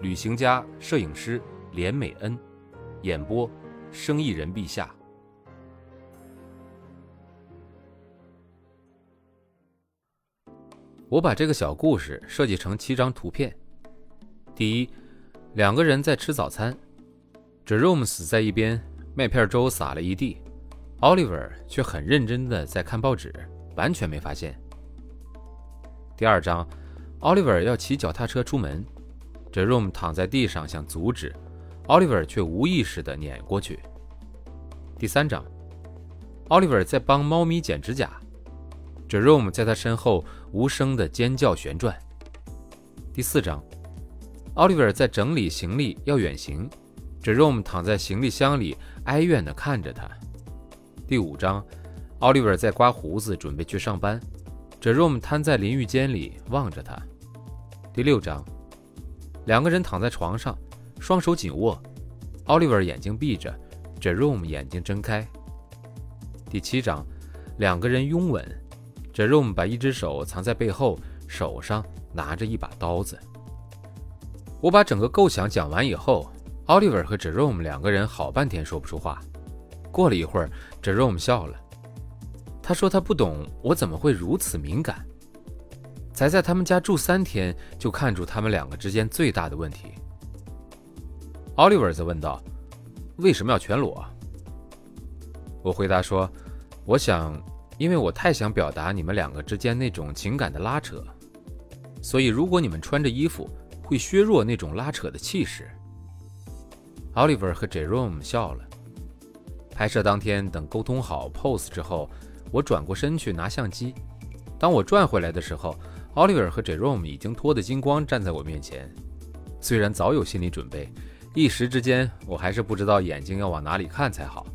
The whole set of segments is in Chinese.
旅行家、摄影师连美恩，演播：生意人陛下。我把这个小故事设计成七张图片。第一，两个人在吃早餐，Jerome 死在一边。麦片粥洒了一地，Oliver 却很认真的在看报纸，完全没发现。第二章，Oliver 要骑脚踏车出门，Jerome 躺在地上想阻止，Oliver 却无意识地碾过去。第三章，Oliver 在帮猫咪剪指甲，Jerome 在他身后无声地尖叫旋转。第四章，Oliver 在整理行李要远行。Jerome 躺在行李箱里，哀怨地看着他。第五章，Oliver 在刮胡子，准备去上班。Jerome 瘫在淋浴间里，望着他。第六章，两个人躺在床上，双手紧握。Oliver 眼睛闭着，Jerome 眼睛睁开。第七章，两个人拥吻。Jerome 把一只手藏在背后，手上拿着一把刀子。我把整个构想讲完以后。Oliver 和 Jerome 两个人好半天说不出话。过了一会儿，Jerome 笑了。他说：“他不懂我怎么会如此敏感。才在他们家住三天，就看出他们两个之间最大的问题。”Oliver 则问道：“为什么要全裸？”我回答说：“我想，因为我太想表达你们两个之间那种情感的拉扯，所以如果你们穿着衣服，会削弱那种拉扯的气势。” Oliver 和 Jerome 笑了。拍摄当天，等沟通好 pose 之后，我转过身去拿相机。当我转回来的时候，Oliver 和 Jerome 已经脱得精光站在我面前。虽然早有心理准备，一时之间我还是不知道眼睛要往哪里看才好。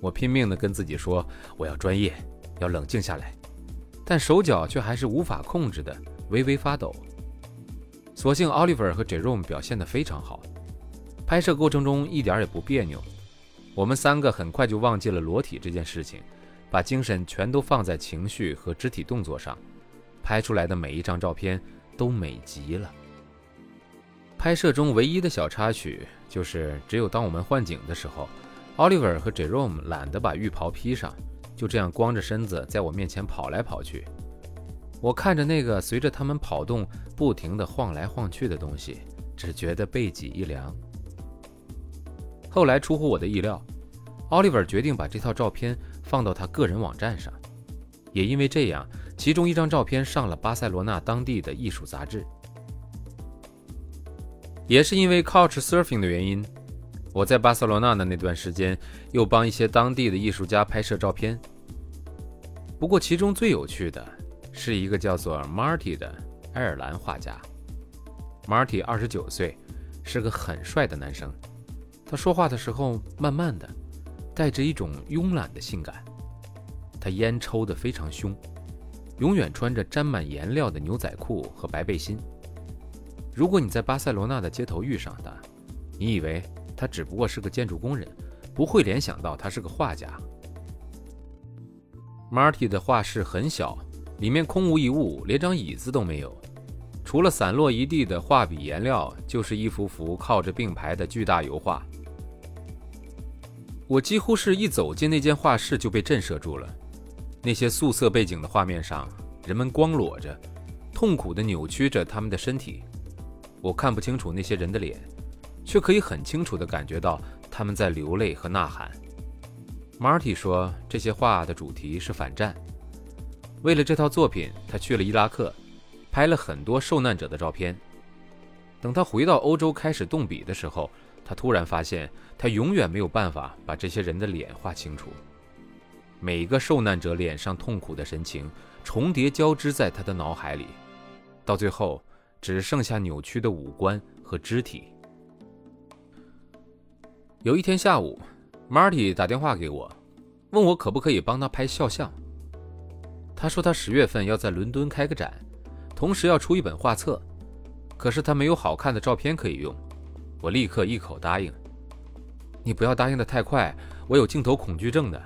我拼命地跟自己说我要专业，要冷静下来，但手脚却还是无法控制的微微发抖。所幸 Oliver 和 Jerome 表现得非常好。拍摄过程中一点也不别扭，我们三个很快就忘记了裸体这件事情，把精神全都放在情绪和肢体动作上，拍出来的每一张照片都美极了。拍摄中唯一的小插曲就是，只有当我们换景的时候，Oliver 和 Jerome 懒得把浴袍披上，就这样光着身子在我面前跑来跑去。我看着那个随着他们跑动不停地晃来晃去的东西，只觉得背脊一凉。后来出乎我的意料，Oliver 决定把这套照片放到他个人网站上，也因为这样，其中一张照片上了巴塞罗那当地的艺术杂志。也是因为 Couch Surfing 的原因，我在巴塞罗那的那段时间又帮一些当地的艺术家拍摄照片。不过，其中最有趣的是一个叫做 Marty 的爱尔兰画家。Marty 二十九岁，是个很帅的男生。他说话的时候慢慢的，带着一种慵懒的性感。他烟抽得非常凶，永远穿着沾满颜料的牛仔裤和白背心。如果你在巴塞罗那的街头遇上他，你以为他只不过是个建筑工人，不会联想到他是个画家。Marty 的画室很小，里面空无一物，连张椅子都没有。除了散落一地的画笔颜料，就是一幅幅靠着并排的巨大油画。我几乎是一走进那间画室就被震慑住了。那些素色背景的画面上，人们光裸着，痛苦地扭曲着他们的身体。我看不清楚那些人的脸，却可以很清楚地感觉到他们在流泪和呐喊。Marty 说，这些画的主题是反战。为了这套作品，他去了伊拉克，拍了很多受难者的照片。等他回到欧洲开始动笔的时候，他突然发现，他永远没有办法把这些人的脸画清楚。每一个受难者脸上痛苦的神情重叠交织在他的脑海里，到最后，只剩下扭曲的五官和肢体。有一天下午，Marty 打电话给我，问我可不可以帮他拍肖像。他说他十月份要在伦敦开个展，同时要出一本画册，可是他没有好看的照片可以用。我立刻一口答应。你不要答应的太快，我有镜头恐惧症的。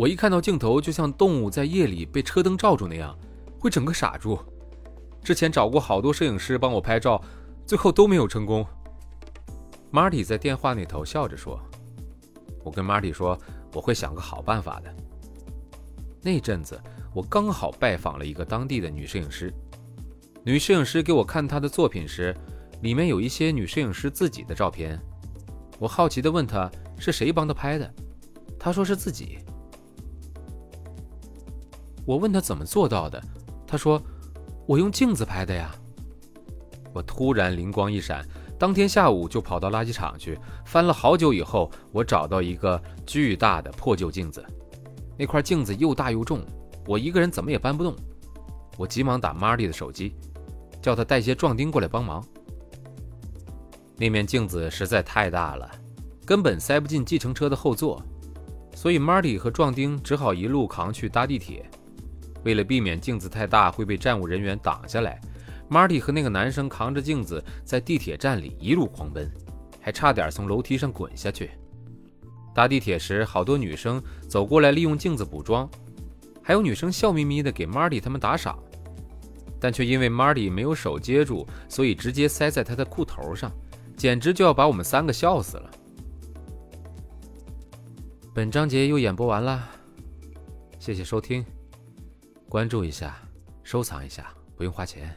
我一看到镜头，就像动物在夜里被车灯照住那样，会整个傻住。之前找过好多摄影师帮我拍照，最后都没有成功。Marty 在电话那头笑着说：“我跟 Marty 说，我会想个好办法的。”那阵子，我刚好拜访了一个当地的女摄影师。女摄影师给我看她的作品时，里面有一些女摄影师自己的照片。我好奇地问她是谁帮她拍的，她说是自己。我问他怎么做到的，他说。我用镜子拍的呀！我突然灵光一闪，当天下午就跑到垃圾场去翻了好久，以后我找到一个巨大的破旧镜子。那块镜子又大又重，我一个人怎么也搬不动。我急忙打 Marty 的手机，叫他带些壮丁过来帮忙。那面镜子实在太大了，根本塞不进计程车的后座，所以 Marty 和壮丁只好一路扛去搭地铁。为了避免镜子太大会被站务人员挡下来，Marty 和那个男生扛着镜子在地铁站里一路狂奔，还差点从楼梯上滚下去。搭地铁时，好多女生走过来利用镜子补妆，还有女生笑眯眯地给 Marty 他们打赏，但却因为 Marty 没有手接住，所以直接塞在他的裤头上，简直就要把我们三个笑死了。本章节又演播完了，谢谢收听。关注一下，收藏一下，不用花钱。